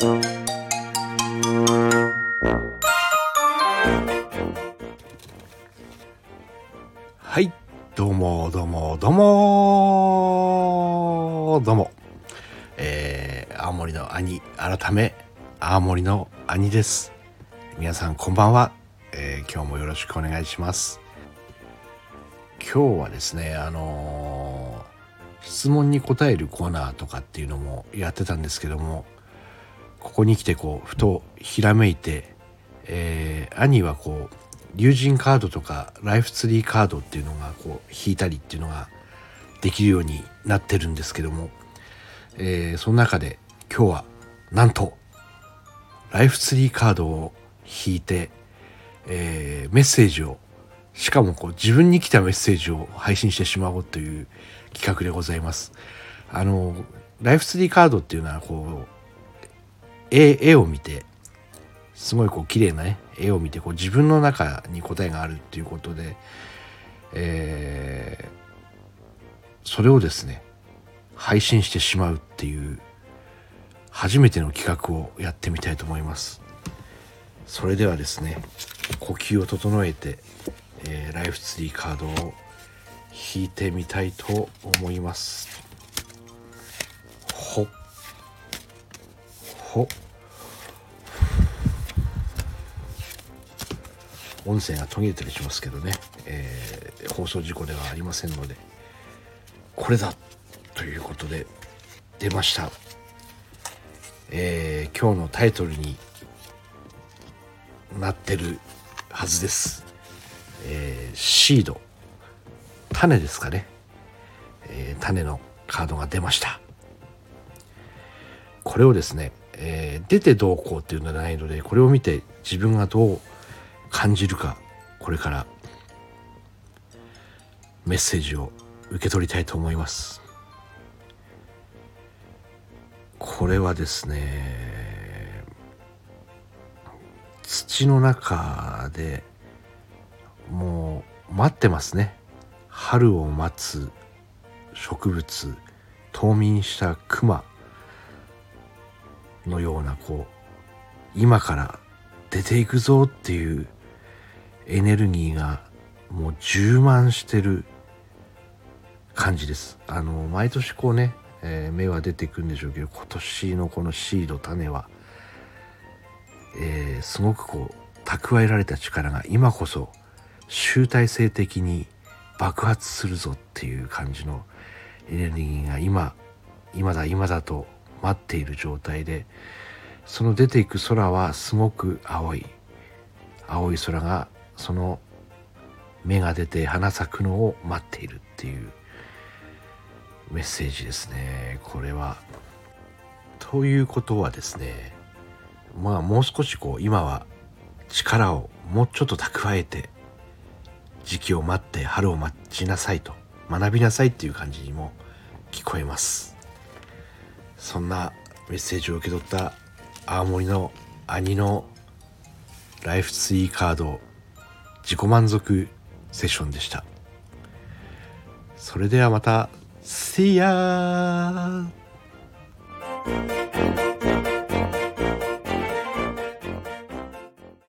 はい。どうもどうもどうも。どうも。えー、青森の兄改め青森の兄です。皆さんこんばんは、えー、今日もよろしくお願いします。今日はですねあのー、質問に答えるコーナーとかっていうのもやってたんですけどもここに来てこうふとひらめいて、えー、兄はこう竜神カードとかライフツリーカードっていうのがこう引いたりっていうのができるようになってるんですけども、えー、その中で今日はなんとライフツリーカードを引いて、えー、メッセージをしかもこう自分に来たメッセージを配信してしまおうという企画でございます。あのライフツリーカードっていうのはこう絵絵を見てすごいこう綺麗なね絵を見てこう自分の中に答えがあるっていうことで、えー、それをですね配信してしまうっていう初めての企画をやってみたいと思います。それではですね呼吸を整えて、えー、ライフツリーカードを引いてみたいと思います。ほっほ音声が途切れたりしますけどね、えー、放送事故ではありませんのでこれだということで出ました、えー、今日のタイトルになってるはずです、えー、シード。種ですかね、えー、種のカードが出ました。これをですね、えー、出てどうこうっていうのはないのでこれを見て自分がどう感じるかこれから。メッセージを受け取りたいと思います。これはですね土の中でもう待ってますね。春を待つ植物冬眠した熊のようなこう今から出ていくぞっていうエネルギーがもう充満してる感じです。あの毎年こうね、えー、芽は出てくんでしょうけど今年のこのシード種は、えー、すごくこう蓄えられた力が今こそ集大成的に爆発するぞっていう感じのエネルギーが今今だ今だと待っている状態でその出ていく空はすごく青い青い空がその芽が出て花咲くのを待っているっていうメッセージですねこれは。ということはですねまあもう少しこう今は力をもうちょっと蓄えて時期を待って春を待ちなさいと学びなさいっていう感じにも聞こえますそんなメッセージを受け取った青森の兄のライフツリーカード自己満足セッションでしたそれではまた See ya!